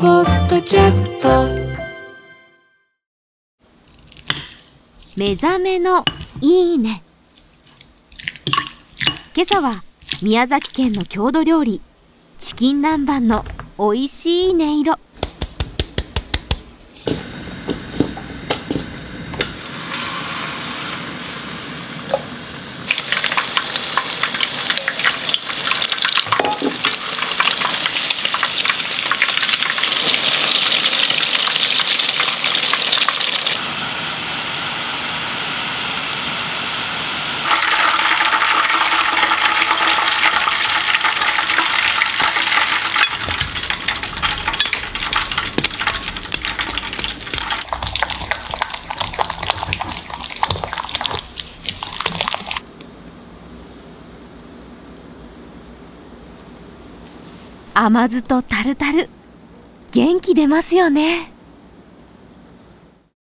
ポッドキャスト。目覚めのいいね。今朝は宮崎県の郷土料理チキン南蛮の美味しい音色。甘酢とタルタル。元気出ますよね。